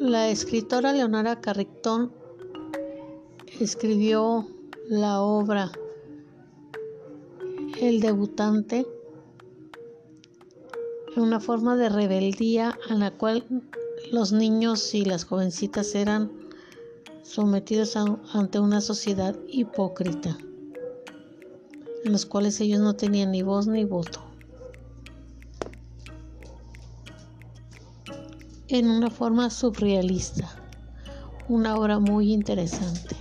La escritora Leonora Carrington escribió la obra El debutante en una forma de rebeldía a la cual los niños y las jovencitas eran sometidos ante una sociedad hipócrita, en los cuales ellos no tenían ni voz ni voto. En una forma surrealista, una obra muy interesante.